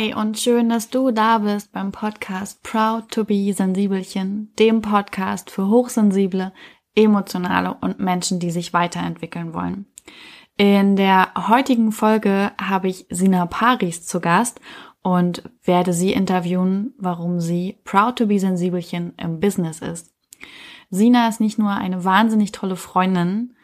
Hi und schön, dass du da bist beim Podcast Proud to be Sensibelchen, dem Podcast für Hochsensible, Emotionale und Menschen, die sich weiterentwickeln wollen. In der heutigen Folge habe ich Sina Paris zu Gast und werde sie interviewen, warum sie Proud to be Sensibelchen im Business ist. Sina ist nicht nur eine wahnsinnig tolle Freundin,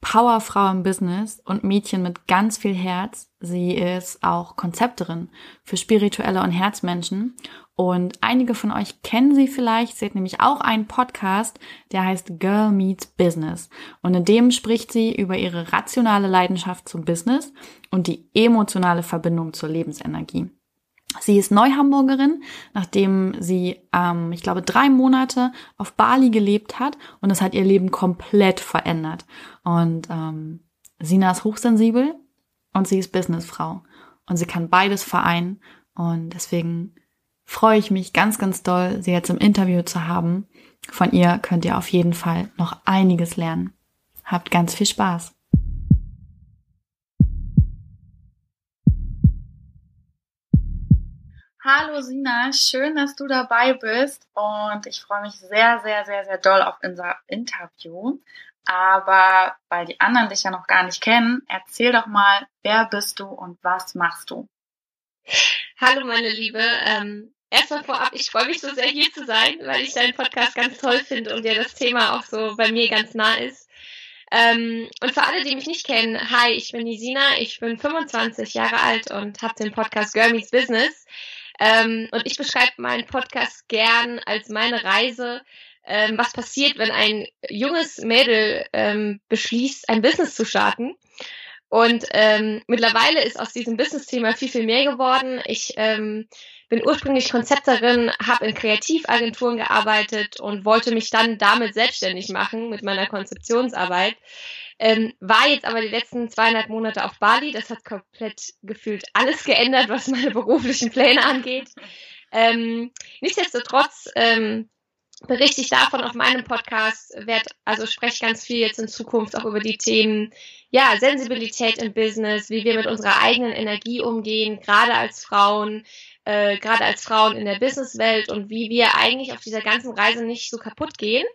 Powerfrau im Business und Mädchen mit ganz viel Herz. Sie ist auch Konzepterin für spirituelle und Herzmenschen. Und einige von euch kennen sie vielleicht. Sie hat nämlich auch einen Podcast, der heißt Girl Meets Business. Und in dem spricht sie über ihre rationale Leidenschaft zum Business und die emotionale Verbindung zur Lebensenergie. Sie ist Neuhamburgerin, nachdem sie, ähm, ich glaube, drei Monate auf Bali gelebt hat und es hat ihr Leben komplett verändert. Und ähm, Sina ist hochsensibel und sie ist Businessfrau und sie kann beides vereinen und deswegen freue ich mich ganz, ganz doll, sie jetzt im Interview zu haben. Von ihr könnt ihr auf jeden Fall noch einiges lernen. Habt ganz viel Spaß. Hallo Sina, schön, dass du dabei bist und ich freue mich sehr, sehr, sehr, sehr doll auf unser Interview. Aber weil die anderen dich ja noch gar nicht kennen, erzähl doch mal, wer bist du und was machst du? Hallo meine Liebe, ähm, erstmal vorab, ich freue mich so sehr hier zu sein, weil ich deinen Podcast ganz toll finde und ja das Thema auch so bei mir ganz nah ist. Ähm, und für alle, die mich nicht kennen, hi, ich bin die Sina, ich bin 25 Jahre alt und habe den Podcast Girl Meets Business. Ähm, und ich beschreibe meinen Podcast gern als meine Reise, ähm, was passiert, wenn ein junges Mädel ähm, beschließt, ein Business zu starten. Und ähm, mittlerweile ist aus diesem Business-Thema viel, viel mehr geworden. Ich ähm, bin ursprünglich Konzepterin, habe in Kreativagenturen gearbeitet und wollte mich dann damit selbstständig machen mit meiner Konzeptionsarbeit. Ähm, war jetzt aber die letzten zweieinhalb Monate auf Bali. Das hat komplett gefühlt alles geändert, was meine beruflichen Pläne angeht. Ähm, nichtsdestotrotz ähm, berichte ich davon auf meinem Podcast, werd, also spreche ganz viel jetzt in Zukunft auch über die Themen, ja, Sensibilität im Business, wie wir mit unserer eigenen Energie umgehen, gerade als Frauen, äh, gerade als Frauen in der Businesswelt und wie wir eigentlich auf dieser ganzen Reise nicht so kaputt gehen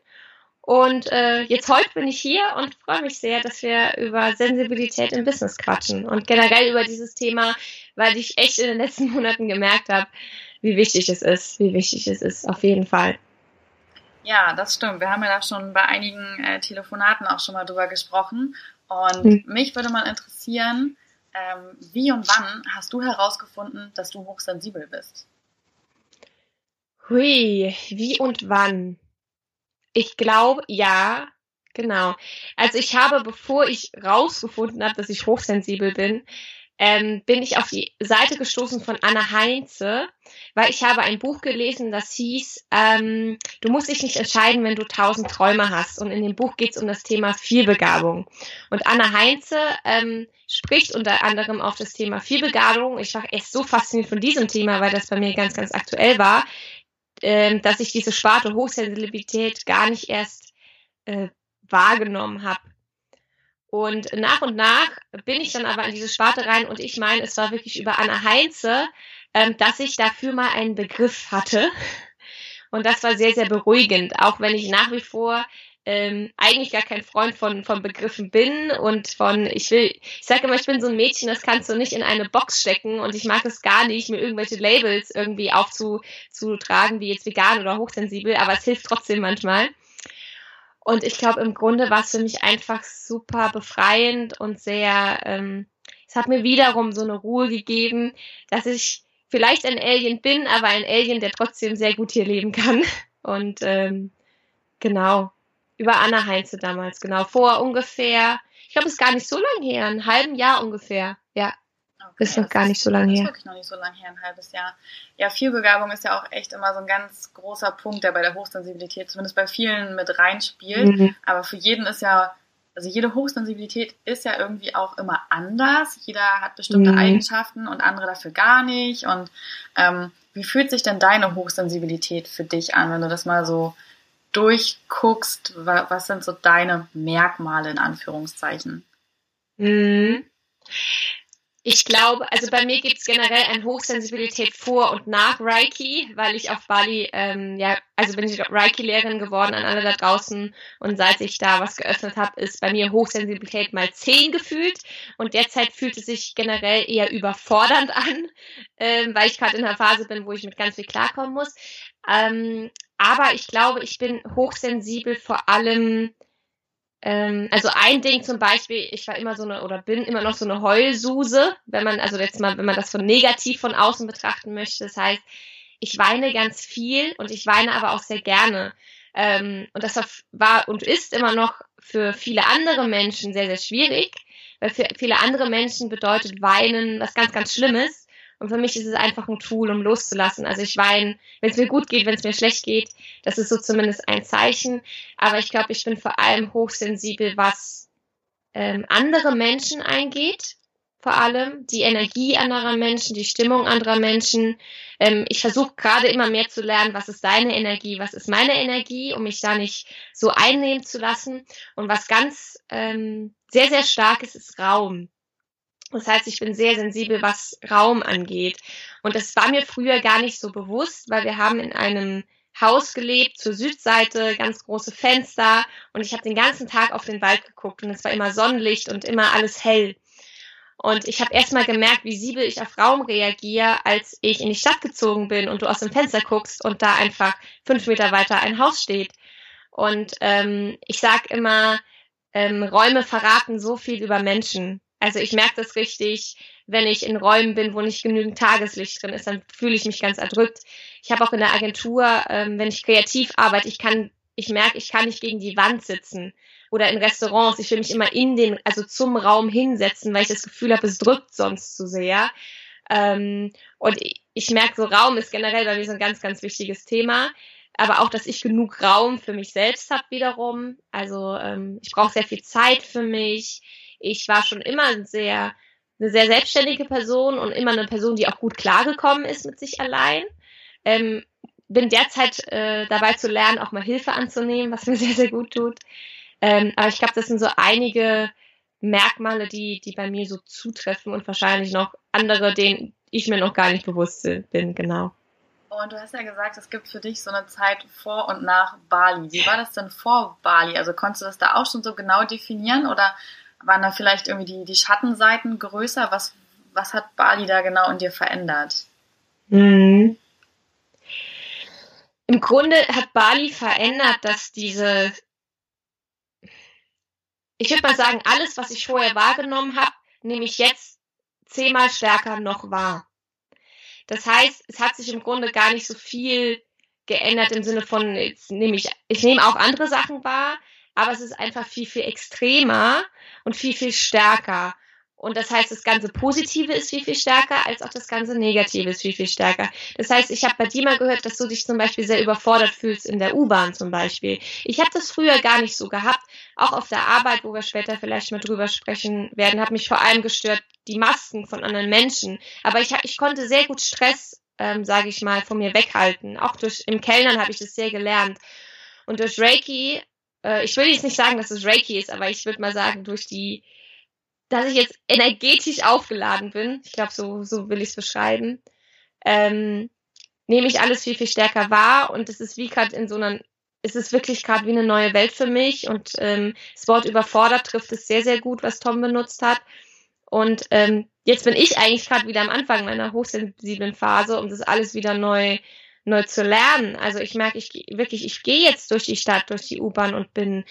und äh, jetzt heute bin ich hier und freue mich sehr, dass wir über Sensibilität im Business quatschen und generell über dieses Thema, weil ich echt in den letzten Monaten gemerkt habe, wie wichtig es ist, wie wichtig es ist, auf jeden Fall. Ja, das stimmt. Wir haben ja da schon bei einigen äh, Telefonaten auch schon mal drüber gesprochen. Und hm. mich würde mal interessieren, ähm, wie und wann hast du herausgefunden, dass du hochsensibel bist? Hui, wie und wann? Ich glaube, ja, genau. Also ich habe, bevor ich rausgefunden habe, dass ich hochsensibel bin, ähm, bin ich auf die Seite gestoßen von Anna Heinze, weil ich habe ein Buch gelesen, das hieß, ähm, du musst dich nicht entscheiden, wenn du tausend Träume hast. Und in dem Buch geht es um das Thema Vielbegabung. Und Anna Heinze ähm, spricht unter anderem auf das Thema Vielbegabung. Ich war echt so fasziniert von diesem Thema, weil das bei mir ganz, ganz aktuell war, ähm, dass ich diese Sparte Hochsensibilität gar nicht erst äh, wahrgenommen habe. Und nach und nach bin ich dann aber in diese Sparte rein und ich meine, es war wirklich über Anna Heinze, ähm, dass ich dafür mal einen Begriff hatte. Und das war sehr, sehr beruhigend, auch wenn ich nach wie vor ähm, eigentlich gar kein Freund von, von Begriffen bin und von, ich will, ich sage immer, ich bin so ein Mädchen, das kannst du nicht in eine Box stecken und ich mag es gar nicht, mir irgendwelche Labels irgendwie aufzutragen, wie jetzt vegan oder hochsensibel, aber es hilft trotzdem manchmal. Und ich glaube, im Grunde war es für mich einfach super befreiend und sehr, ähm, es hat mir wiederum so eine Ruhe gegeben, dass ich vielleicht ein Alien bin, aber ein Alien, der trotzdem sehr gut hier leben kann. Und ähm, genau, über Anna Heinze damals, genau. Vor ungefähr, ich glaube, es ist gar nicht so lange her, ein halben Jahr ungefähr. Ja. Ist noch gar nicht so lange her. Ist wirklich noch nicht so lange her, ein halbes Jahr. Ja, Vielbegabung ist ja auch echt immer so ein ganz großer Punkt, der bei der Hochsensibilität zumindest bei vielen mit reinspielt. Mhm. Aber für jeden ist ja, also jede Hochsensibilität ist ja irgendwie auch immer anders. Jeder hat bestimmte mhm. Eigenschaften und andere dafür gar nicht. Und ähm, wie fühlt sich denn deine Hochsensibilität für dich an, wenn du das mal so durchguckst, was sind so deine Merkmale in Anführungszeichen? Mhm. Ich glaube, also bei mir gibt es generell eine Hochsensibilität vor und nach Reiki, weil ich auf Bali, ähm, ja, also bin ich Reiki-Lehrerin geworden an alle da draußen und seit ich da was geöffnet habe, ist bei mir Hochsensibilität mal zehn gefühlt und derzeit fühlt es sich generell eher überfordernd an, ähm, weil ich gerade in einer Phase bin, wo ich mit ganz viel klarkommen muss. Ähm, aber ich glaube, ich bin hochsensibel vor allem ähm, also ein Ding zum Beispiel, ich war immer so eine oder bin immer noch so eine Heulsuse, wenn man, also jetzt mal, wenn man das von negativ von außen betrachten möchte. Das heißt, ich weine ganz viel und ich weine aber auch sehr gerne. Ähm, und das war und ist immer noch für viele andere Menschen sehr, sehr schwierig, weil für viele andere Menschen bedeutet Weinen was ganz, ganz Schlimmes. Und für mich ist es einfach ein Tool, um loszulassen. Also ich weine, wenn es mir gut geht, wenn es mir schlecht geht. Das ist so zumindest ein Zeichen. Aber ich glaube, ich bin vor allem hochsensibel, was ähm, andere Menschen eingeht. Vor allem die Energie anderer Menschen, die Stimmung anderer Menschen. Ähm, ich versuche gerade immer mehr zu lernen, was ist deine Energie, was ist meine Energie, um mich da nicht so einnehmen zu lassen. Und was ganz ähm, sehr, sehr stark ist, ist Raum. Das heißt, ich bin sehr sensibel, was Raum angeht. Und das war mir früher gar nicht so bewusst, weil wir haben in einem Haus gelebt, zur Südseite, ganz große Fenster und ich habe den ganzen Tag auf den Wald geguckt und es war immer Sonnenlicht und immer alles hell. Und ich habe erstmal gemerkt, wie siebel ich auf Raum reagiere, als ich in die Stadt gezogen bin und du aus dem Fenster guckst und da einfach fünf Meter weiter ein Haus steht. Und ähm, ich sag immer, ähm, Räume verraten so viel über Menschen. Also ich merke das richtig, wenn ich in Räumen bin, wo nicht genügend Tageslicht drin ist, dann fühle ich mich ganz erdrückt. Ich habe auch in der Agentur, ähm, wenn ich kreativ arbeite, ich kann, ich merke, ich kann nicht gegen die Wand sitzen. Oder in Restaurants, ich will mich immer in den, also zum Raum hinsetzen, weil ich das Gefühl habe, es drückt sonst zu sehr. Ähm, und ich, merke, so Raum ist generell bei mir so ein ganz, ganz wichtiges Thema aber auch, dass ich genug Raum für mich selbst habe wiederum. Also ähm, ich brauche sehr viel Zeit für mich ich war schon immer sehr, eine sehr selbstständige Person und immer eine Person, die auch gut klargekommen ist mit sich allein. Ähm, bin derzeit äh, dabei zu lernen, auch mal Hilfe anzunehmen, was mir sehr, sehr gut tut. Ähm, aber ich glaube, das sind so einige Merkmale, die, die bei mir so zutreffen und wahrscheinlich noch andere, denen ich mir noch gar nicht bewusst bin, genau. Und du hast ja gesagt, es gibt für dich so eine Zeit vor und nach Bali. Wie war das denn vor Bali? Also konntest du das da auch schon so genau definieren oder waren da vielleicht irgendwie die, die Schattenseiten größer? Was, was hat Bali da genau in dir verändert? Mhm. Im Grunde hat Bali verändert, dass diese, ich würde mal sagen, alles, was ich vorher wahrgenommen habe, nehme ich jetzt zehnmal stärker noch wahr. Das heißt, es hat sich im Grunde gar nicht so viel geändert im Sinne von, jetzt nehme ich, ich nehme auch andere Sachen wahr, aber es ist einfach viel, viel extremer und viel, viel stärker. Und das heißt, das ganze Positive ist viel, viel stärker, als auch das ganze Negative ist viel, viel stärker. Das heißt, ich habe bei dir mal gehört, dass du dich zum Beispiel sehr überfordert fühlst in der U-Bahn zum Beispiel. Ich habe das früher gar nicht so gehabt. Auch auf der Arbeit, wo wir später vielleicht mal drüber sprechen werden, hat mich vor allem gestört die Masken von anderen Menschen. Aber ich, ich konnte sehr gut Stress, ähm, sage ich mal, von mir weghalten. Auch durch im Kellnern habe ich das sehr gelernt. Und durch Reiki äh, ich will jetzt nicht sagen, dass es Reiki ist, aber ich würde mal sagen, durch die, dass ich jetzt energetisch aufgeladen bin, ich glaube, so, so will ich es beschreiben, ähm, nehme ich alles viel, viel stärker wahr und es ist wie gerade in so einer, es ist wirklich gerade wie eine neue Welt für mich und ähm, das Wort überfordert trifft es sehr, sehr gut, was Tom benutzt hat. Und ähm, jetzt bin ich eigentlich gerade wieder am Anfang meiner hochsensiblen Phase, um das alles wieder neu neu zu lernen. Also ich merke, ich wirklich, ich gehe jetzt durch die Stadt, durch die U-Bahn und bin,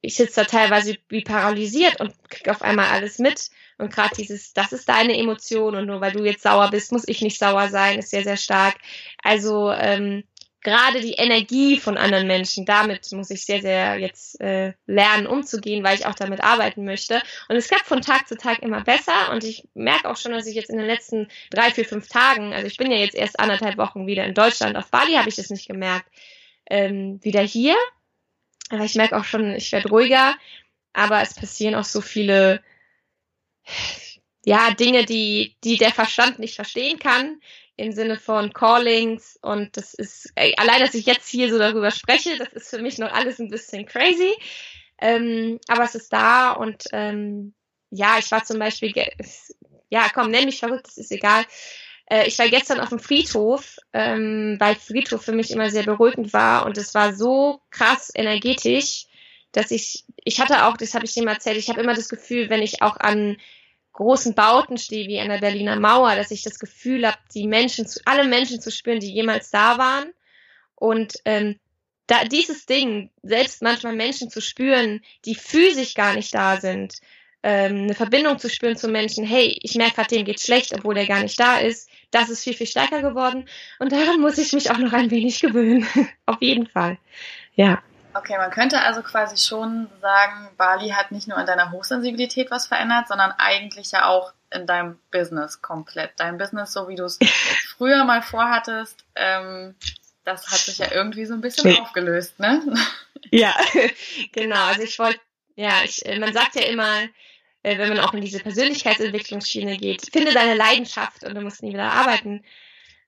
ich sitze da teilweise wie paralysiert und krieg auf einmal alles mit. Und gerade dieses, das ist deine Emotion und nur weil du jetzt sauer bist, muss ich nicht sauer sein, ist sehr, sehr stark. Also ähm, gerade die Energie von anderen Menschen, damit muss ich sehr, sehr jetzt äh, lernen, umzugehen, weil ich auch damit arbeiten möchte. Und es klappt von Tag zu Tag immer besser. Und ich merke auch schon, dass ich jetzt in den letzten drei, vier, fünf Tagen, also ich bin ja jetzt erst anderthalb Wochen wieder in Deutschland, auf Bali habe ich das nicht gemerkt, ähm, wieder hier. Aber ich merke auch schon, ich werde ruhiger, aber es passieren auch so viele ja, Dinge, die, die der Verstand nicht verstehen kann, im Sinne von Callings und das ist, allein, dass ich jetzt hier so darüber spreche, das ist für mich noch alles ein bisschen crazy, ähm, aber es ist da und ähm, ja, ich war zum Beispiel ja, komm, nenn mich verrückt, das ist egal. Äh, ich war gestern auf dem Friedhof, ähm, weil Friedhof für mich immer sehr beruhigend war und es war so krass energetisch, dass ich, ich hatte auch, das habe ich dir mal erzählt, ich habe immer das Gefühl, wenn ich auch an großen Bauten stehe, wie an der Berliner Mauer, dass ich das Gefühl habe, die Menschen, zu, alle Menschen zu spüren, die jemals da waren. Und ähm, da dieses Ding, selbst manchmal Menschen zu spüren, die physisch gar nicht da sind, ähm, eine Verbindung zu spüren zu Menschen, hey, ich merke gerade, dem geht schlecht, obwohl der gar nicht da ist, das ist viel, viel stärker geworden. Und daran muss ich mich auch noch ein wenig gewöhnen. Auf jeden Fall. Ja. Okay, man könnte also quasi schon sagen, Bali hat nicht nur an deiner Hochsensibilität was verändert, sondern eigentlich ja auch in deinem Business komplett. Dein Business, so wie du es früher mal vorhattest, ähm, das hat sich ja irgendwie so ein bisschen aufgelöst, ne? Ja, genau. Also ich wollte, ja, ich, äh, man sagt ja immer, äh, wenn man auch in diese Persönlichkeitsentwicklungsschiene geht, finde deine Leidenschaft und du musst nie wieder arbeiten.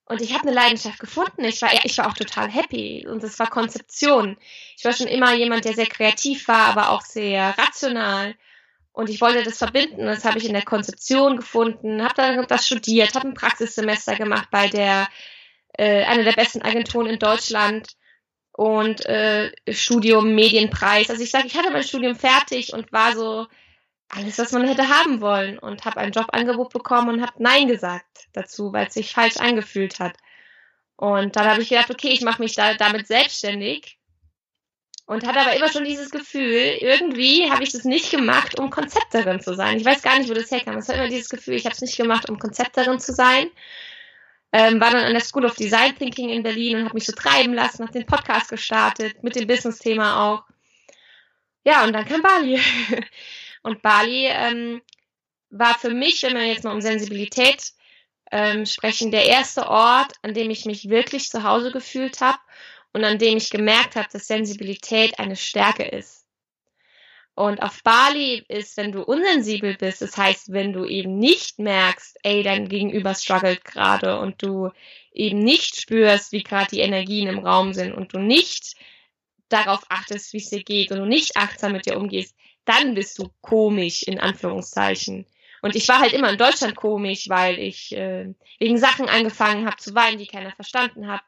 Und ich habe eine Leidenschaft gefunden. Ich war, ich war auch total happy. Und es war Konzeption. Ich war schon immer jemand, der sehr kreativ war, aber auch sehr rational. Und ich wollte das verbinden. Das habe ich in der Konzeption gefunden. Habe dann das studiert, habe ein Praxissemester gemacht bei der äh, einer der besten Agenturen in Deutschland und äh, Studium Medienpreis. Also ich sage, ich hatte mein Studium fertig und war so alles, was man hätte haben wollen und habe ein Jobangebot bekommen und habe Nein gesagt dazu, weil es sich falsch angefühlt hat. Und dann habe ich gedacht, okay, ich mache mich da, damit selbstständig und hatte aber immer schon dieses Gefühl, irgendwie habe ich das nicht gemacht, um Konzepterin zu sein. Ich weiß gar nicht, wo das herkam. Es war immer dieses Gefühl, ich habe es nicht gemacht, um Konzepterin zu sein. Ähm, war dann an der School of Design Thinking in Berlin und habe mich so treiben lassen, habe den Podcast gestartet, mit dem Business-Thema auch. Ja, und dann kam Bali. Und Bali ähm, war für mich, wenn wir jetzt mal um Sensibilität ähm, sprechen, der erste Ort, an dem ich mich wirklich zu Hause gefühlt habe und an dem ich gemerkt habe, dass Sensibilität eine Stärke ist. Und auf Bali ist, wenn du unsensibel bist, das heißt, wenn du eben nicht merkst, ey, dein Gegenüber struggelt gerade und du eben nicht spürst, wie gerade die Energien im Raum sind und du nicht darauf achtest, wie es dir geht und du nicht achtsam mit dir umgehst, dann bist du komisch, in Anführungszeichen. Und ich war halt immer in Deutschland komisch, weil ich äh, wegen Sachen angefangen habe zu weinen, die keiner verstanden hat.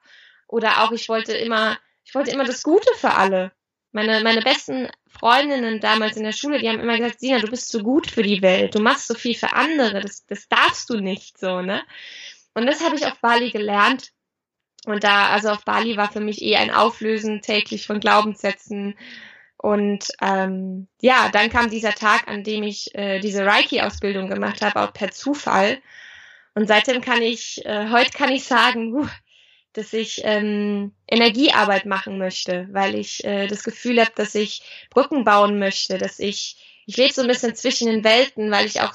Oder auch ich wollte immer, ich wollte immer das Gute für alle. Meine, meine besten Freundinnen damals in der Schule, die haben immer gesagt, Sina, du bist so gut für die Welt, du machst so viel für andere, das, das darfst du nicht so, ne? Und das habe ich auf Bali gelernt. Und da, also auf Bali war für mich eh ein Auflösen täglich von Glaubenssätzen, und ähm, ja, dann kam dieser Tag, an dem ich äh, diese Reiki-Ausbildung gemacht habe, auch per Zufall. Und seitdem kann ich, äh, heute kann ich sagen, uh, dass ich ähm, Energiearbeit machen möchte, weil ich äh, das Gefühl habe, dass ich Brücken bauen möchte, dass ich, ich lebe so ein bisschen zwischen den Welten, weil ich auch,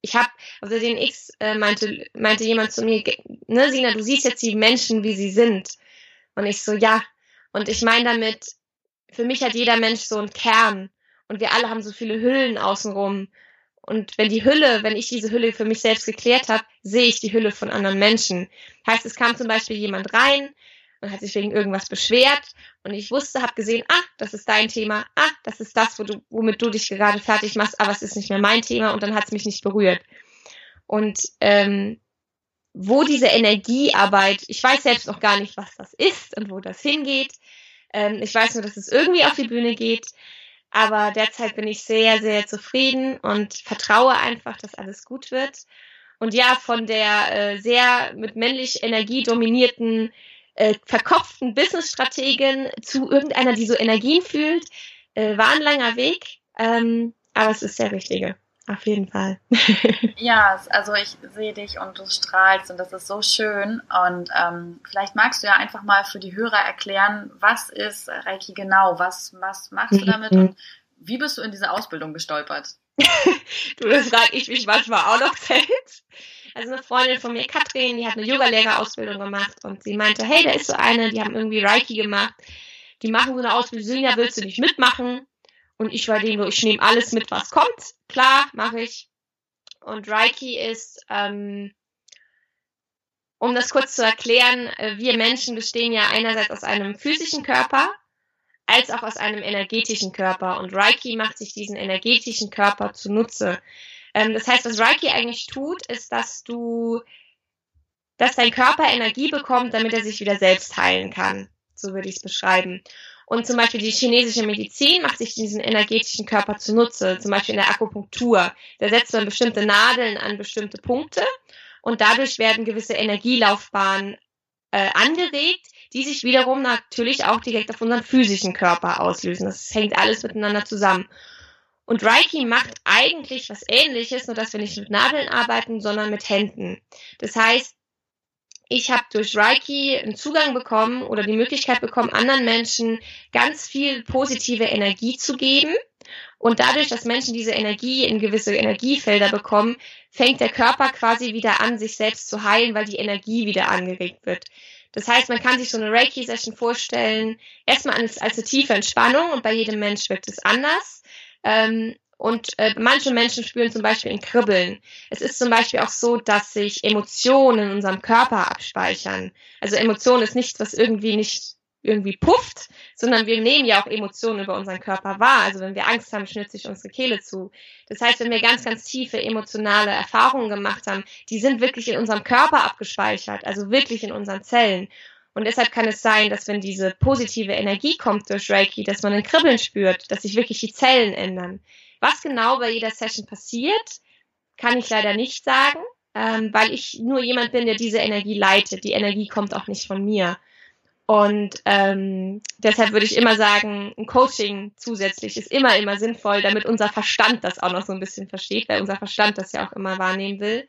ich habe, also den X äh, meinte, meinte jemand zu mir, ne, Sina, du siehst jetzt die Menschen, wie sie sind. Und ich so, ja. Und ich meine damit, für mich hat jeder Mensch so einen Kern und wir alle haben so viele Hüllen außenrum. Und wenn die Hülle, wenn ich diese Hülle für mich selbst geklärt habe, sehe ich die Hülle von anderen Menschen. Heißt, es kam zum Beispiel jemand rein und hat sich wegen irgendwas beschwert und ich wusste, habe gesehen, ah, das ist dein Thema, ah, das ist das, wo du, womit du dich gerade fertig machst, aber es ist nicht mehr mein Thema und dann hat es mich nicht berührt. Und ähm, wo diese Energiearbeit, ich weiß selbst noch gar nicht, was das ist und wo das hingeht, ähm, ich weiß nur, dass es irgendwie auf die Bühne geht. Aber derzeit bin ich sehr, sehr zufrieden und vertraue einfach, dass alles gut wird. Und ja, von der äh, sehr mit männlich Energie dominierten, äh, verkopften Businessstrategin zu irgendeiner, die so Energien fühlt, äh, war ein langer Weg. Ähm, aber es ist der richtige. Auf jeden Fall. ja, also ich sehe dich und du strahlst und das ist so schön. Und ähm, vielleicht magst du ja einfach mal für die Hörer erklären, was ist Reiki genau? Was, was machst du damit und wie bist du in diese Ausbildung gestolpert? du, das frage ich mich manchmal auch noch selbst. Also eine Freundin von mir, Katrin, die hat eine Yoga-Lehrerausbildung gemacht und sie meinte, hey, da ist so eine, die haben irgendwie Reiki gemacht. Die machen so eine Ausbildung, Silja, willst du nicht mitmachen? Und ich war dem so, ich nehme alles mit, was kommt. Klar, mache ich. Und Reiki ist, ähm, um das kurz zu erklären, äh, wir Menschen bestehen ja einerseits aus einem physischen Körper, als auch aus einem energetischen Körper. Und Reiki macht sich diesen energetischen Körper zunutze. Ähm, das heißt, was Reiki eigentlich tut, ist, dass du, dass dein Körper Energie bekommt, damit er sich wieder selbst heilen kann. So würde ich es beschreiben. Und zum Beispiel die chinesische Medizin macht sich diesen energetischen Körper zunutze, zum Beispiel in der Akupunktur. Da setzt man bestimmte Nadeln an bestimmte Punkte und dadurch werden gewisse Energielaufbahnen äh, angeregt, die sich wiederum natürlich auch direkt auf unseren physischen Körper auslösen. Das hängt alles miteinander zusammen. Und Reiki macht eigentlich was ähnliches, nur dass wir nicht mit Nadeln arbeiten, sondern mit Händen. Das heißt, ich habe durch Reiki einen Zugang bekommen oder die Möglichkeit bekommen, anderen Menschen ganz viel positive Energie zu geben. Und dadurch, dass Menschen diese Energie in gewisse Energiefelder bekommen, fängt der Körper quasi wieder an, sich selbst zu heilen, weil die Energie wieder angeregt wird. Das heißt, man kann sich so eine Reiki-Session vorstellen, erstmal als, als eine tiefe Entspannung und bei jedem Mensch wirkt es anders. Ähm, und äh, manche Menschen spüren zum Beispiel ein Kribbeln. Es ist zum Beispiel auch so, dass sich Emotionen in unserem Körper abspeichern. Also Emotion ist nichts, was irgendwie nicht irgendwie pufft, sondern wir nehmen ja auch Emotionen über unseren Körper wahr. Also wenn wir Angst haben, schnürt sich unsere Kehle zu. Das heißt, wenn wir ganz, ganz tiefe emotionale Erfahrungen gemacht haben, die sind wirklich in unserem Körper abgespeichert, also wirklich in unseren Zellen. Und deshalb kann es sein, dass wenn diese positive Energie kommt durch Reiki, dass man ein Kribbeln spürt, dass sich wirklich die Zellen ändern. Was genau bei jeder Session passiert, kann ich leider nicht sagen, ähm, weil ich nur jemand bin, der diese Energie leitet. Die Energie kommt auch nicht von mir. Und ähm, deshalb würde ich immer sagen, ein Coaching zusätzlich ist immer, immer sinnvoll, damit unser Verstand das auch noch so ein bisschen versteht, weil unser Verstand das ja auch immer wahrnehmen will.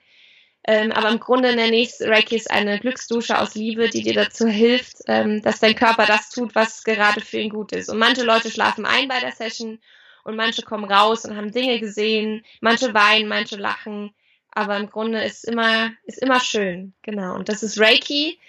Ähm, aber im Grunde nenne ich Reiki ist eine Glücksdusche aus Liebe, die dir dazu hilft, ähm, dass dein Körper das tut, was gerade für ihn gut ist. Und manche Leute schlafen ein bei der Session und manche kommen raus und haben Dinge gesehen, manche weinen, manche lachen. Aber im Grunde ist immer, ist immer schön. Genau. Und das ist Reiki.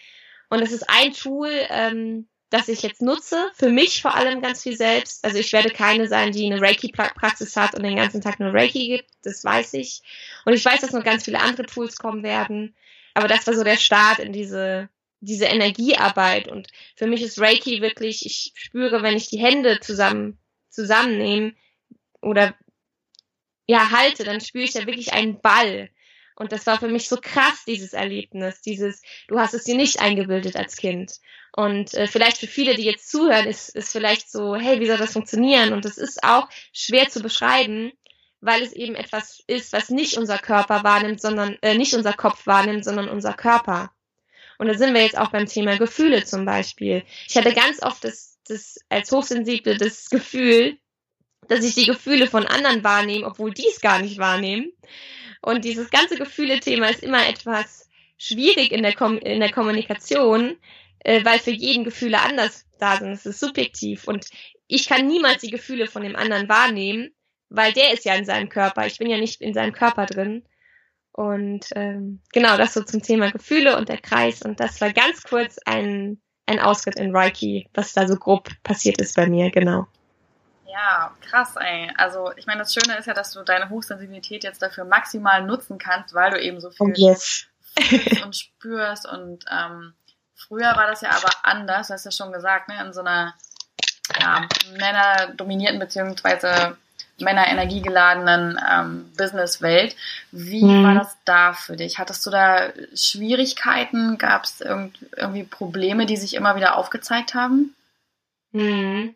Und das ist ein Tool, ähm, das ich jetzt nutze, für mich vor allem ganz viel selbst. Also ich werde keine sein, die eine Reiki-Praxis hat und den ganzen Tag nur Reiki gibt, das weiß ich. Und ich weiß, dass noch ganz viele andere Tools kommen werden. Aber das war so der Start in diese, diese Energiearbeit. Und für mich ist Reiki wirklich, ich spüre, wenn ich die Hände zusammen, zusammennehme oder ja, halte, dann spüre ich da wirklich einen Ball. Und das war für mich so krass, dieses Erlebnis, dieses, du hast es dir nicht eingebildet als Kind. Und äh, vielleicht für viele, die jetzt zuhören, ist, ist vielleicht so, hey, wie soll das funktionieren? Und das ist auch schwer zu beschreiben, weil es eben etwas ist, was nicht unser Körper wahrnimmt, sondern äh, nicht unser Kopf wahrnimmt, sondern unser Körper. Und da sind wir jetzt auch beim Thema Gefühle zum Beispiel. Ich hatte ganz oft das, das als Hochsensible das Gefühl, dass ich die Gefühle von anderen wahrnehme, obwohl die es gar nicht wahrnehmen. Und dieses ganze Gefühle-Thema ist immer etwas schwierig in der, Kom in der Kommunikation, äh, weil für jeden Gefühle anders da sind. Es ist subjektiv und ich kann niemals die Gefühle von dem anderen wahrnehmen, weil der ist ja in seinem Körper. Ich bin ja nicht in seinem Körper drin. Und ähm, genau, das so zum Thema Gefühle und der Kreis. Und das war ganz kurz ein, ein Ausritt in Reiki, was da so grob passiert ist bei mir, genau. Ja, krass, ey. Also ich meine, das Schöne ist ja, dass du deine Hochsensibilität jetzt dafür maximal nutzen kannst, weil du eben so viel oh yes. und spürst. Und ähm, früher war das ja aber anders, du hast ja schon gesagt, ne, in so einer ja, männerdominierten beziehungsweise männerenergiegeladenen ähm, Businesswelt. Wie mhm. war das da für dich? Hattest du da Schwierigkeiten? Gab es irgendwie Probleme, die sich immer wieder aufgezeigt haben? Mhm.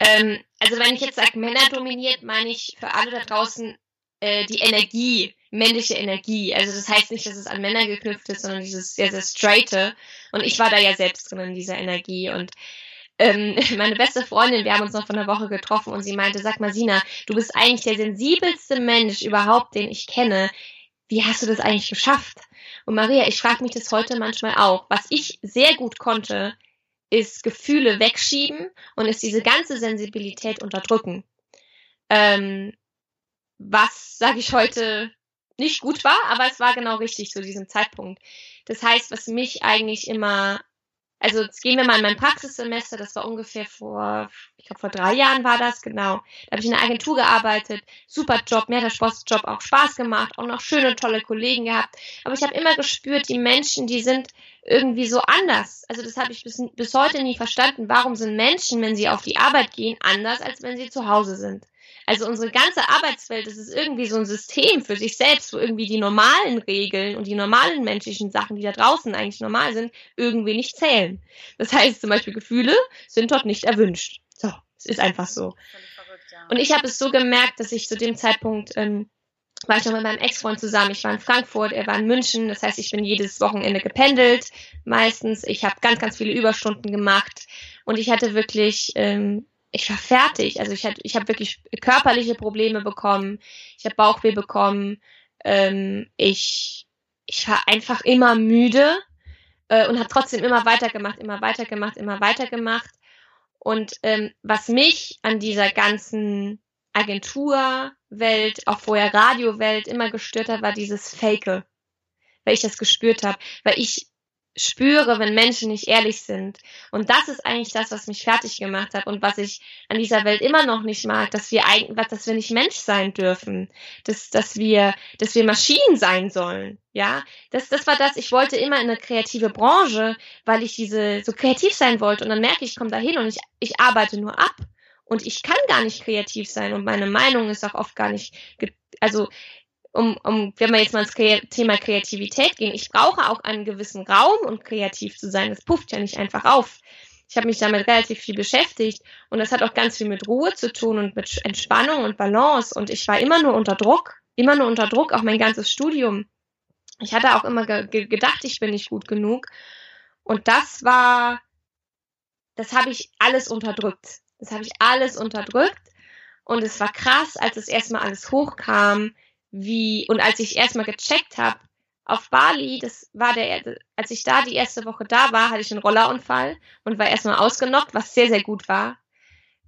Ähm, also wenn ich jetzt sage Männer dominiert, meine ich für alle da draußen äh, die Energie, männliche Energie. Also das heißt nicht, dass es an Männer geknüpft ist, sondern dieses sehr, sehr straighte. Und ich war da ja selbst drin in dieser Energie. Und ähm, meine beste Freundin, wir haben uns noch vor einer Woche getroffen und sie meinte, sag mal, Sina, du bist eigentlich der sensibelste Mensch überhaupt, den ich kenne. Wie hast du das eigentlich geschafft? Und Maria, ich frage mich das heute manchmal auch. Was ich sehr gut konnte, ist Gefühle wegschieben und ist diese ganze Sensibilität unterdrücken. Ähm, was, sage ich heute, nicht gut war, aber es war genau richtig zu diesem Zeitpunkt. Das heißt, was mich eigentlich immer also jetzt gehen wir mal in mein Praxissemester, das war ungefähr vor, ich glaube vor drei Jahren war das, genau. Da habe ich in einer Agentur gearbeitet, super Job, mir hat der Sportjob auch Spaß gemacht, auch noch schöne, tolle Kollegen gehabt. Aber ich habe immer gespürt, die Menschen, die sind irgendwie so anders. Also das habe ich bis, bis heute nie verstanden. Warum sind Menschen, wenn sie auf die Arbeit gehen, anders, als wenn sie zu Hause sind? Also unsere ganze Arbeitswelt, das ist irgendwie so ein System für sich selbst, wo irgendwie die normalen Regeln und die normalen menschlichen Sachen, die da draußen eigentlich normal sind, irgendwie nicht zählen. Das heißt zum Beispiel Gefühle sind dort nicht erwünscht. So, es ist einfach so. Und ich habe es so gemerkt, dass ich zu dem Zeitpunkt ähm, war ich noch mit meinem Ex-Freund zusammen. Ich war in Frankfurt, er war in München. Das heißt, ich bin jedes Wochenende gependelt, meistens. Ich habe ganz, ganz viele Überstunden gemacht und ich hatte wirklich, ähm, ich war fertig. Also ich hatte, ich habe wirklich körperliche Probleme bekommen. Ich habe Bauchweh bekommen. Ähm, ich, ich war einfach immer müde äh, und habe trotzdem immer weitergemacht, immer weitergemacht, immer weitergemacht. Und ähm, was mich an dieser ganzen Agenturwelt, auch vorher Radiowelt immer gestört hat, war dieses Fake, weil ich das gespürt habe, weil ich spüre, wenn Menschen nicht ehrlich sind. Und das ist eigentlich das, was mich fertig gemacht hat und was ich an dieser Welt immer noch nicht mag, dass wir eigentlich, dass wir nicht Mensch sein dürfen, dass, dass wir, dass wir Maschinen sein sollen. Ja, das, das war das. Ich wollte immer in eine kreative Branche, weil ich diese so kreativ sein wollte. Und dann merke ich, ich komme da hin und ich, ich arbeite nur ab. Und ich kann gar nicht kreativ sein und meine Meinung ist auch oft gar nicht, also um, um, wenn wir jetzt mal ins Thema Kreativität gehen, ich brauche auch einen gewissen Raum, um kreativ zu sein. Das pufft ja nicht einfach auf. Ich habe mich damit relativ viel beschäftigt und das hat auch ganz viel mit Ruhe zu tun und mit Entspannung und Balance. Und ich war immer nur unter Druck, immer nur unter Druck, auch mein ganzes Studium. Ich hatte auch immer ge gedacht, ich bin nicht gut genug. Und das war, das habe ich alles unterdrückt. Das habe ich alles unterdrückt. Und es war krass, als es erstmal alles hochkam, wie, und als ich erstmal gecheckt habe, auf Bali, das war der, als ich da die erste Woche da war, hatte ich einen Rollerunfall und war erstmal ausgenockt, was sehr, sehr gut war.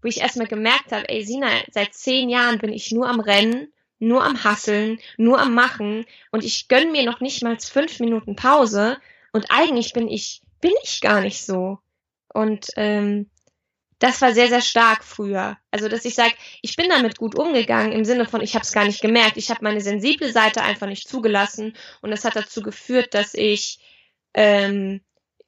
Wo ich erstmal gemerkt habe, ey Sina, seit zehn Jahren bin ich nur am Rennen, nur am Hasseln, nur am Machen und ich gönn mir noch nicht mal fünf Minuten Pause und eigentlich bin ich, bin ich gar nicht so. Und ähm, das war sehr, sehr stark früher. Also, dass ich sage, ich bin damit gut umgegangen im Sinne von, ich habe es gar nicht gemerkt. Ich habe meine sensible Seite einfach nicht zugelassen und das hat dazu geführt, dass ich ähm,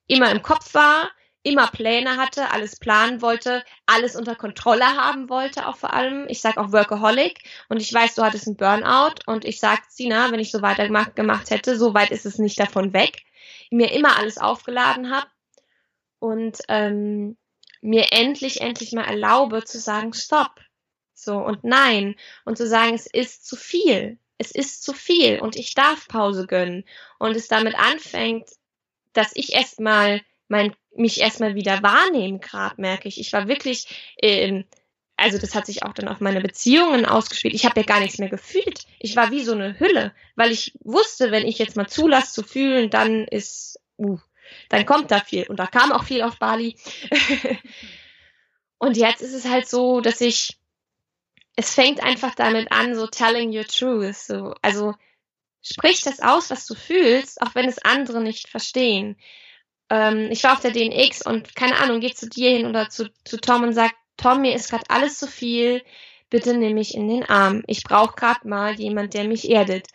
immer im Kopf war, immer Pläne hatte, alles planen wollte, alles unter Kontrolle haben wollte, auch vor allem. Ich sage auch Workaholic und ich weiß, du hattest einen Burnout und ich sag, Sina, wenn ich so weitergemacht gemacht hätte, so weit ist es nicht davon weg. Mir immer alles aufgeladen habe und ähm, mir endlich, endlich mal erlaube zu sagen, stopp. So und nein. Und zu sagen, es ist zu viel. Es ist zu viel und ich darf Pause gönnen. Und es damit anfängt, dass ich erstmal mein, mich erstmal wieder wahrnehmen, gerade merke ich. Ich war wirklich, ähm, also das hat sich auch dann auf meine Beziehungen ausgespielt. Ich habe ja gar nichts mehr gefühlt. Ich war wie so eine Hülle, weil ich wusste, wenn ich jetzt mal zulasse zu fühlen, dann ist, uh, dann kommt da viel. Und da kam auch viel auf Bali. und jetzt ist es halt so, dass ich, es fängt einfach damit an, so telling your truth. So, also sprich das aus, was du fühlst, auch wenn es andere nicht verstehen. Ähm, ich war auf der DNX und keine Ahnung, geh zu dir hin oder zu, zu Tom und sag, Tom, mir ist gerade alles zu viel, bitte nimm mich in den Arm. Ich brauche gerade mal jemand, der mich erdet.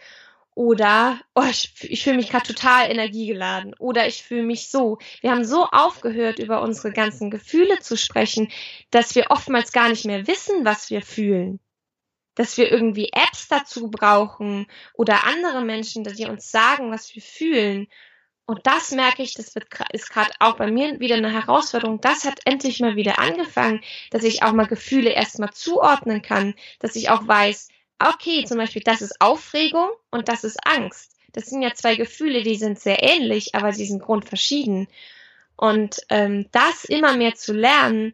Oder, oh, ich, ich fühle mich gerade total energiegeladen. Oder ich fühle mich so. Wir haben so aufgehört, über unsere ganzen Gefühle zu sprechen, dass wir oftmals gar nicht mehr wissen, was wir fühlen. Dass wir irgendwie Apps dazu brauchen oder andere Menschen, die uns sagen, was wir fühlen. Und das merke ich, das wird, ist gerade auch bei mir wieder eine Herausforderung. Das hat endlich mal wieder angefangen, dass ich auch mal Gefühle erstmal zuordnen kann, dass ich auch weiß, okay, zum Beispiel, das ist Aufregung und das ist Angst. Das sind ja zwei Gefühle, die sind sehr ähnlich, aber sie sind grundverschieden. Und ähm, das immer mehr zu lernen,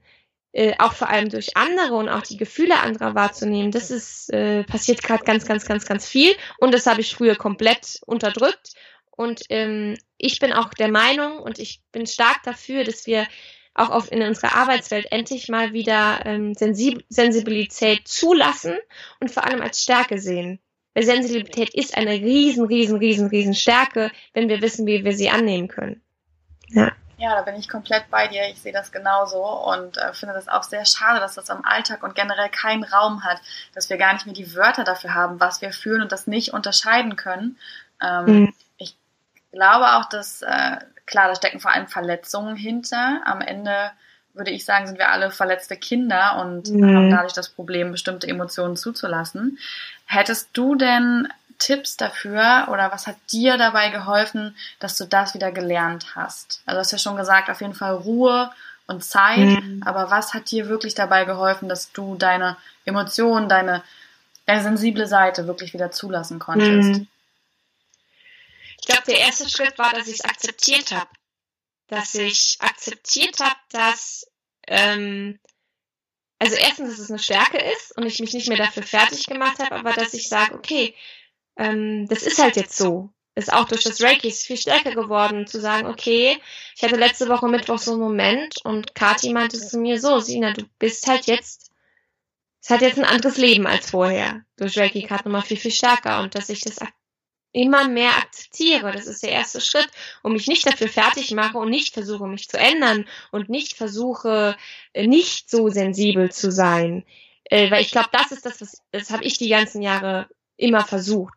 äh, auch vor allem durch andere und auch die Gefühle anderer wahrzunehmen, das ist äh, passiert gerade ganz, ganz, ganz, ganz viel. Und das habe ich früher komplett unterdrückt. Und ähm, ich bin auch der Meinung und ich bin stark dafür, dass wir auch auf, in unserer Arbeitswelt endlich mal wieder ähm, Sensib Sensibilität zulassen und vor allem als Stärke sehen. Weil Sensibilität ist eine riesen, riesen, riesen, riesen Stärke, wenn wir wissen, wie wir sie annehmen können. Ja. Ja, da bin ich komplett bei dir. Ich sehe das genauso und äh, finde das auch sehr schade, dass das am Alltag und generell keinen Raum hat, dass wir gar nicht mehr die Wörter dafür haben, was wir fühlen und das nicht unterscheiden können. Ähm, mhm. Ich glaube auch, dass äh, klar, da stecken vor allem Verletzungen hinter. Am Ende würde ich sagen, sind wir alle verletzte Kinder und mhm. haben dadurch das Problem, bestimmte Emotionen zuzulassen. Hättest du denn Tipps dafür oder was hat dir dabei geholfen, dass du das wieder gelernt hast? Also du hast ja schon gesagt, auf jeden Fall Ruhe und Zeit, mhm. aber was hat dir wirklich dabei geholfen, dass du deine Emotionen, deine, deine sensible Seite wirklich wieder zulassen konntest? Mhm. Ich glaube, der erste Schritt war, dass ich es akzeptiert habe. Dass ich akzeptiert habe, dass ähm, also erstens, dass es eine Stärke ist und ich mich nicht mehr dafür fertig gemacht habe, aber dass ich sage, okay, ähm, das ist halt jetzt so. Ist auch durch das Reiki viel stärker geworden, zu sagen, okay, ich hatte letzte Woche Mittwoch so einen Moment und Kati meinte zu mir so, Sina, du bist halt jetzt, es hat jetzt ein anderes Leben als vorher. Durch Reiki gerade nochmal viel, viel stärker und dass ich das immer mehr akzeptiere. Das ist der erste Schritt und mich nicht dafür fertig mache und nicht versuche, mich zu ändern und nicht versuche, nicht so sensibel zu sein. Äh, weil ich glaube, das ist das, was, das habe ich die ganzen Jahre immer versucht.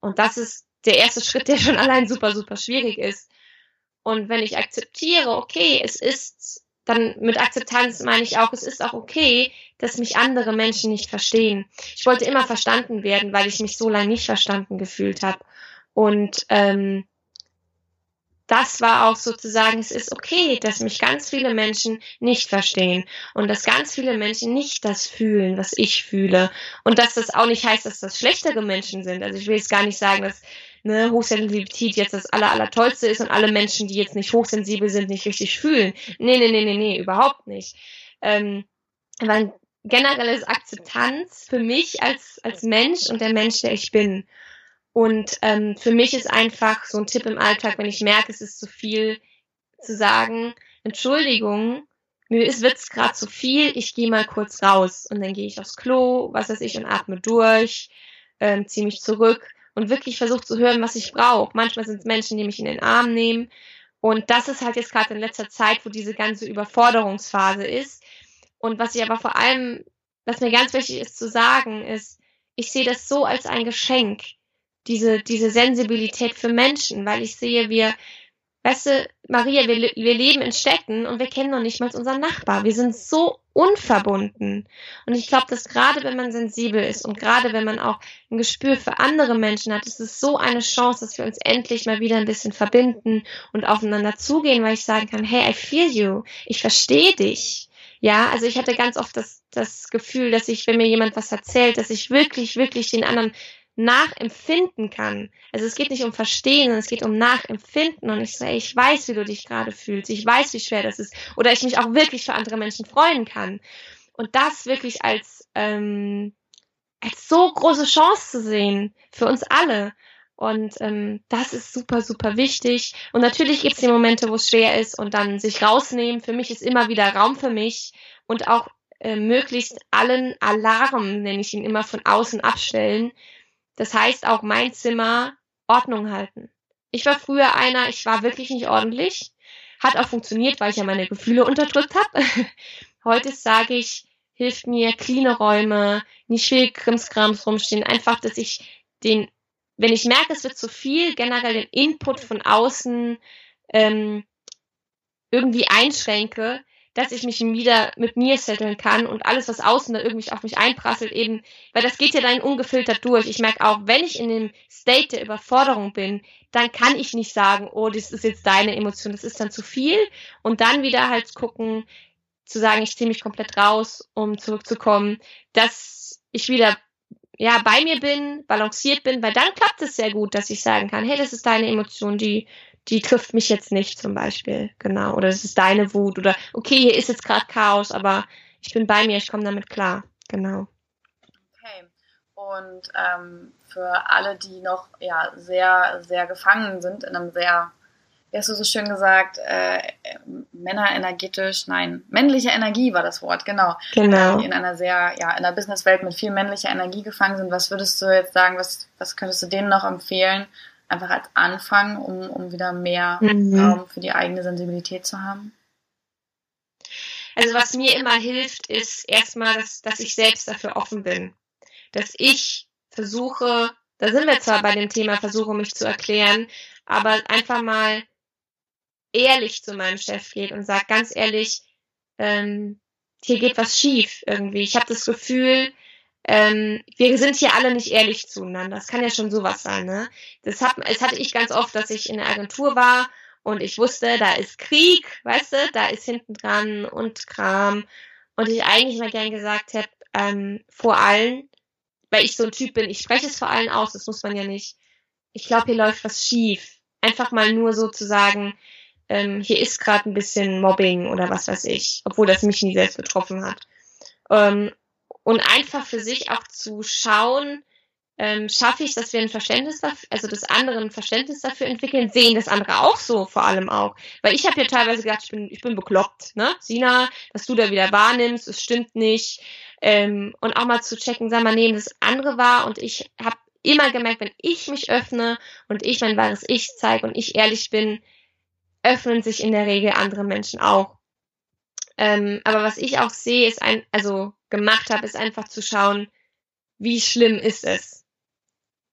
Und das ist der erste Schritt, der schon allein super, super schwierig ist. Und wenn ich akzeptiere, okay, es ist, dann mit Akzeptanz meine ich auch, es ist auch okay, dass mich andere Menschen nicht verstehen. Ich wollte immer verstanden werden, weil ich mich so lange nicht verstanden gefühlt habe. Und ähm, das war auch sozusagen, es ist okay, dass mich ganz viele Menschen nicht verstehen und dass ganz viele Menschen nicht das fühlen, was ich fühle und dass das auch nicht heißt, dass das schlechtere Menschen sind. Also ich will jetzt gar nicht sagen, dass ne, Hochsensibilität jetzt das aller, aller Tollste ist und alle Menschen, die jetzt nicht hochsensibel sind, nicht richtig fühlen. Nee, nee, nee, nee, nee, überhaupt nicht. Ähm, weil generelles Akzeptanz für mich als, als Mensch und der Mensch, der ich bin. Und ähm, für mich ist einfach so ein Tipp im Alltag, wenn ich merke, es ist zu viel, zu sagen, Entschuldigung, mir ist wird's gerade zu viel, ich gehe mal kurz raus und dann gehe ich aufs Klo, was weiß ich, und atme durch, ähm, ziehe mich zurück und wirklich versuche zu hören, was ich brauche. Manchmal sind es Menschen, die mich in den Arm nehmen. Und das ist halt jetzt gerade in letzter Zeit, wo diese ganze Überforderungsphase ist. Und was ich aber vor allem, was mir ganz wichtig ist zu sagen, ist, ich sehe das so als ein Geschenk diese, diese Sensibilität für Menschen, weil ich sehe, wir, weißt du, Maria, wir, wir leben in Städten und wir kennen noch nicht mal unseren Nachbar. Wir sind so unverbunden. Und ich glaube, dass gerade wenn man sensibel ist und gerade wenn man auch ein Gespür für andere Menschen hat, ist es so eine Chance, dass wir uns endlich mal wieder ein bisschen verbinden und aufeinander zugehen, weil ich sagen kann, hey, I feel you. Ich verstehe dich. Ja, also ich hatte ganz oft das, das Gefühl, dass ich, wenn mir jemand was erzählt, dass ich wirklich, wirklich den anderen nachempfinden kann. Also es geht nicht um Verstehen, sondern es geht um Nachempfinden. Und ich sage, ich weiß, wie du dich gerade fühlst. Ich weiß, wie schwer das ist. Oder ich mich auch wirklich für andere Menschen freuen kann. Und das wirklich als, ähm, als so große Chance zu sehen für uns alle. Und ähm, das ist super, super wichtig. Und natürlich gibt es die Momente, wo es schwer ist und dann sich rausnehmen. Für mich ist immer wieder Raum für mich und auch äh, möglichst allen Alarm, nenne ich ihn immer, von außen abstellen, das heißt auch mein Zimmer Ordnung halten. Ich war früher einer, ich war wirklich nicht ordentlich. Hat auch funktioniert, weil ich ja meine Gefühle unterdrückt habe. Heute sage ich, hilft mir cleane Räume, nicht viel Krimskrams rumstehen. Einfach, dass ich den, wenn ich merke, es wird zu viel, generell den Input von außen ähm, irgendwie einschränke, dass ich mich wieder mit mir setteln kann und alles, was außen da irgendwie auf mich einprasselt, eben, weil das geht ja dann ungefiltert durch. Ich merke auch, wenn ich in dem State der Überforderung bin, dann kann ich nicht sagen, oh, das ist jetzt deine Emotion, das ist dann zu viel. Und dann wieder halt gucken, zu sagen, ich ziehe mich komplett raus, um zurückzukommen, dass ich wieder ja, bei mir bin, balanciert bin, weil dann klappt es sehr gut, dass ich sagen kann, hey, das ist deine Emotion, die, die trifft mich jetzt nicht zum Beispiel, genau. Oder es ist deine Wut oder okay, hier ist jetzt gerade Chaos, aber ich bin bei mir, ich komme damit klar, genau. Okay. Und ähm, für alle, die noch ja sehr, sehr gefangen sind in einem sehr, wie hast du so schön gesagt, äh, Männer energetisch, nein, männliche Energie war das Wort, genau. Genau. In einer sehr, ja, in der Businesswelt mit viel männlicher Energie gefangen sind. Was würdest du jetzt sagen, was, was könntest du denen noch empfehlen, einfach als Anfang, um, um wieder mehr mhm. Raum für die eigene Sensibilität zu haben? Also was mir immer hilft, ist erstmal, dass, dass ich selbst dafür offen bin. Dass ich versuche, da sind wir zwar bei dem Thema, versuche mich zu erklären, aber einfach mal ehrlich zu meinem Chef geht und sagt ganz ehrlich, ähm, hier geht was schief irgendwie. Ich habe das Gefühl, ähm, wir sind hier alle nicht ehrlich zueinander. Das kann ja schon sowas sein, ne? Das, hat, das hatte ich ganz oft, dass ich in der Agentur war und ich wusste, da ist Krieg, weißt du, da ist hinten dran und Kram. Und ich eigentlich mal gern gesagt hätte, ähm, vor allen, weil ich so ein Typ bin, ich spreche es vor allen aus, das muss man ja nicht. Ich glaube, hier läuft was schief. Einfach mal nur so zu sagen, ähm, hier ist gerade ein bisschen Mobbing oder was weiß ich, obwohl das mich nie selbst betroffen hat. Ähm, und einfach für sich auch zu schauen, ähm, schaffe ich, dass wir ein Verständnis dafür, also das andere ein Verständnis dafür entwickeln, sehen das andere auch so, vor allem auch. Weil ich habe ja teilweise gedacht, ich bin, ich bin bekloppt, ne? Sina, dass du da wieder wahrnimmst, es stimmt nicht. Ähm, und auch mal zu checken, sag mal, nehmen das andere wahr und ich habe immer gemerkt, wenn ich mich öffne und ich mein wahres Ich zeige und ich ehrlich bin, öffnen sich in der Regel andere Menschen auch. Ähm, aber was ich auch sehe, ist ein, also gemacht habe, ist einfach zu schauen, wie schlimm ist es.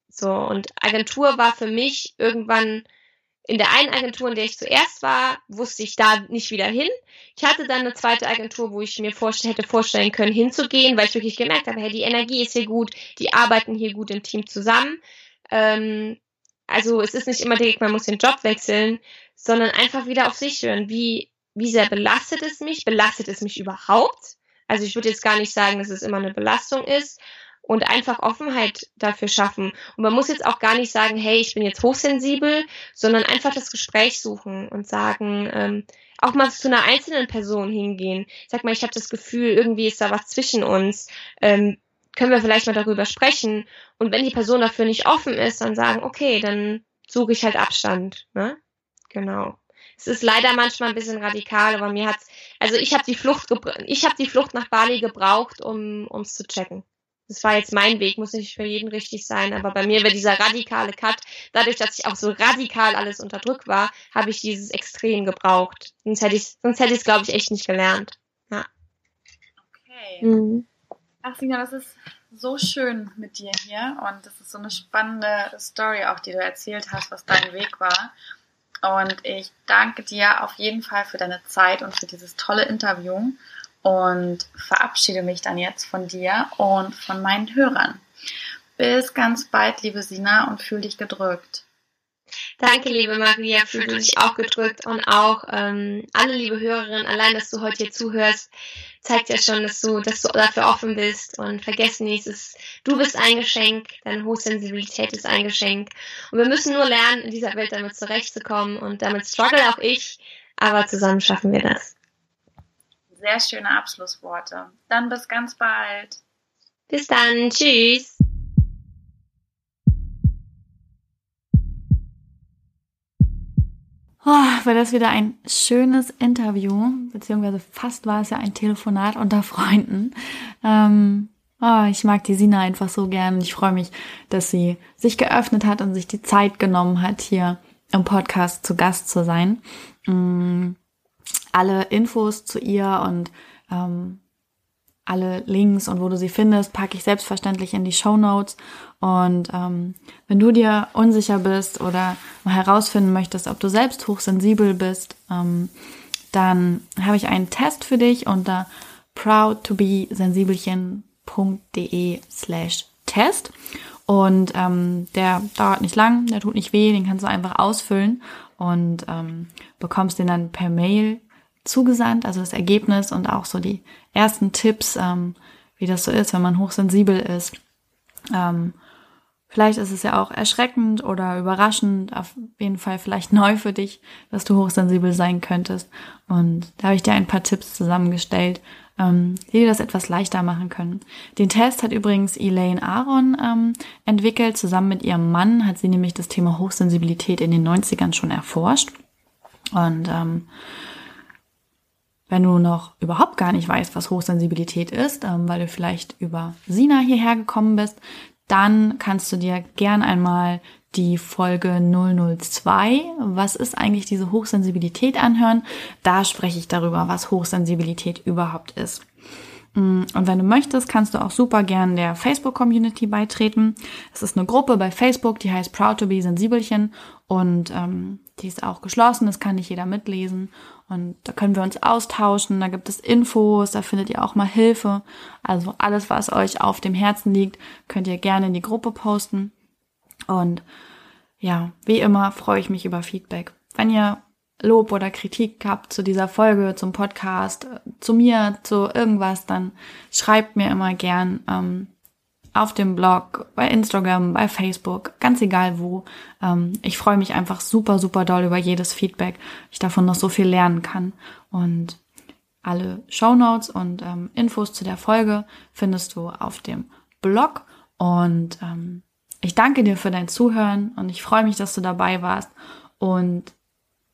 So, und Agentur war für mich irgendwann, in der einen Agentur, in der ich zuerst war, wusste ich da nicht wieder hin. Ich hatte dann eine zweite Agentur, wo ich mir vorst hätte vorstellen können, hinzugehen, weil ich wirklich gemerkt habe, hey, die Energie ist hier gut, die arbeiten hier gut im Team zusammen. Ähm, also es ist nicht immer direkt, man muss den Job wechseln, sondern einfach wieder auf sich hören. Wie, wie sehr belastet es mich? Belastet es mich überhaupt? Also ich würde jetzt gar nicht sagen, dass es immer eine Belastung ist und einfach Offenheit dafür schaffen. Und man muss jetzt auch gar nicht sagen, hey, ich bin jetzt hochsensibel, sondern einfach das Gespräch suchen und sagen, ähm, auch mal zu einer einzelnen Person hingehen. Sag mal, ich habe das Gefühl, irgendwie ist da was zwischen uns. Ähm, können wir vielleicht mal darüber sprechen? Und wenn die Person dafür nicht offen ist, dann sagen, okay, dann suche ich halt Abstand. Ne? Genau. Es ist leider manchmal ein bisschen radikal, aber mir hat's, also ich habe die Flucht, ich habe die Flucht nach Bali gebraucht, um ums zu checken. Das war jetzt mein Weg, muss nicht für jeden richtig sein, aber bei mir war dieser radikale Cut, dadurch, dass ich auch so radikal alles unterdrückt war, habe ich dieses Extrem gebraucht. Sonst hätte ich, sonst hätte ich es, glaube ich, echt nicht gelernt. Ja. Okay. Mhm. Ach, Sina, das ist so schön mit dir hier und das ist so eine spannende Story auch, die du erzählt hast, was dein Weg war. Und ich danke dir auf jeden Fall für deine Zeit und für dieses tolle Interview und verabschiede mich dann jetzt von dir und von meinen Hörern. Bis ganz bald, liebe Sina, und fühl dich gedrückt. Danke, liebe Maria, fühl dich auch gedrückt und auch ähm, alle liebe Hörerinnen, allein, dass du heute hier zuhörst, zeigt ja schon, dass du, dass du dafür offen bist und vergessen nicht, ist, du bist ein Geschenk, deine Hochsensibilität ist ein Geschenk. Und wir müssen nur lernen, in dieser Welt damit zurechtzukommen und damit struggle auch ich, aber zusammen schaffen wir das. Sehr schöne Abschlussworte. Dann bis ganz bald. Bis dann. Tschüss. Oh, war das wieder ein schönes Interview, beziehungsweise fast war es ja ein Telefonat unter Freunden. Ähm, oh, ich mag die Sina einfach so gern ich freue mich, dass sie sich geöffnet hat und sich die Zeit genommen hat, hier im Podcast zu Gast zu sein. Ähm, alle Infos zu ihr und ähm, alle Links und wo du sie findest, packe ich selbstverständlich in die Show Notes. Und ähm, wenn du dir unsicher bist oder mal herausfinden möchtest, ob du selbst hochsensibel bist, ähm, dann habe ich einen Test für dich unter proudtobesensibelchen.de slash Test. Und ähm, der dauert nicht lang, der tut nicht weh, den kannst du einfach ausfüllen und ähm, bekommst den dann per Mail zugesandt, also das Ergebnis und auch so die ersten Tipps, ähm, wie das so ist, wenn man hochsensibel ist. Ähm, vielleicht ist es ja auch erschreckend oder überraschend, auf jeden Fall vielleicht neu für dich, dass du hochsensibel sein könntest. Und da habe ich dir ein paar Tipps zusammengestellt, ähm, die dir das etwas leichter machen können. Den Test hat übrigens Elaine Aaron ähm, entwickelt. Zusammen mit ihrem Mann hat sie nämlich das Thema Hochsensibilität in den 90ern schon erforscht. Und ähm, wenn du noch überhaupt gar nicht weißt, was Hochsensibilität ist, ähm, weil du vielleicht über Sina hierher gekommen bist, dann kannst du dir gern einmal die Folge 002, was ist eigentlich diese Hochsensibilität anhören. Da spreche ich darüber, was Hochsensibilität überhaupt ist. Mm, und wenn du möchtest, kannst du auch super gern der Facebook-Community beitreten. Es ist eine Gruppe bei Facebook, die heißt Proud to be Sensibelchen und ähm, die ist auch geschlossen, das kann nicht jeder mitlesen. Und da können wir uns austauschen, da gibt es Infos, da findet ihr auch mal Hilfe. Also alles, was euch auf dem Herzen liegt, könnt ihr gerne in die Gruppe posten. Und ja, wie immer freue ich mich über Feedback. Wenn ihr Lob oder Kritik habt zu dieser Folge, zum Podcast, zu mir, zu irgendwas, dann schreibt mir immer gern ähm, auf dem Blog, bei Instagram, bei Facebook, ganz egal wo. Ähm, ich freue mich einfach super, super doll über jedes Feedback. Ich davon noch so viel lernen kann. Und alle Show Notes und ähm, Infos zu der Folge findest du auf dem Blog. Und ähm, ich danke dir für dein Zuhören und ich freue mich, dass du dabei warst. Und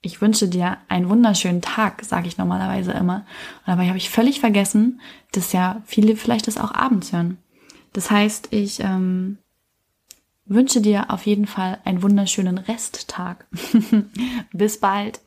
ich wünsche dir einen wunderschönen Tag, sage ich normalerweise immer. Und dabei habe ich völlig vergessen, dass ja viele vielleicht das auch abends hören. Das heißt, ich ähm, wünsche dir auf jeden Fall einen wunderschönen Resttag. Bis bald.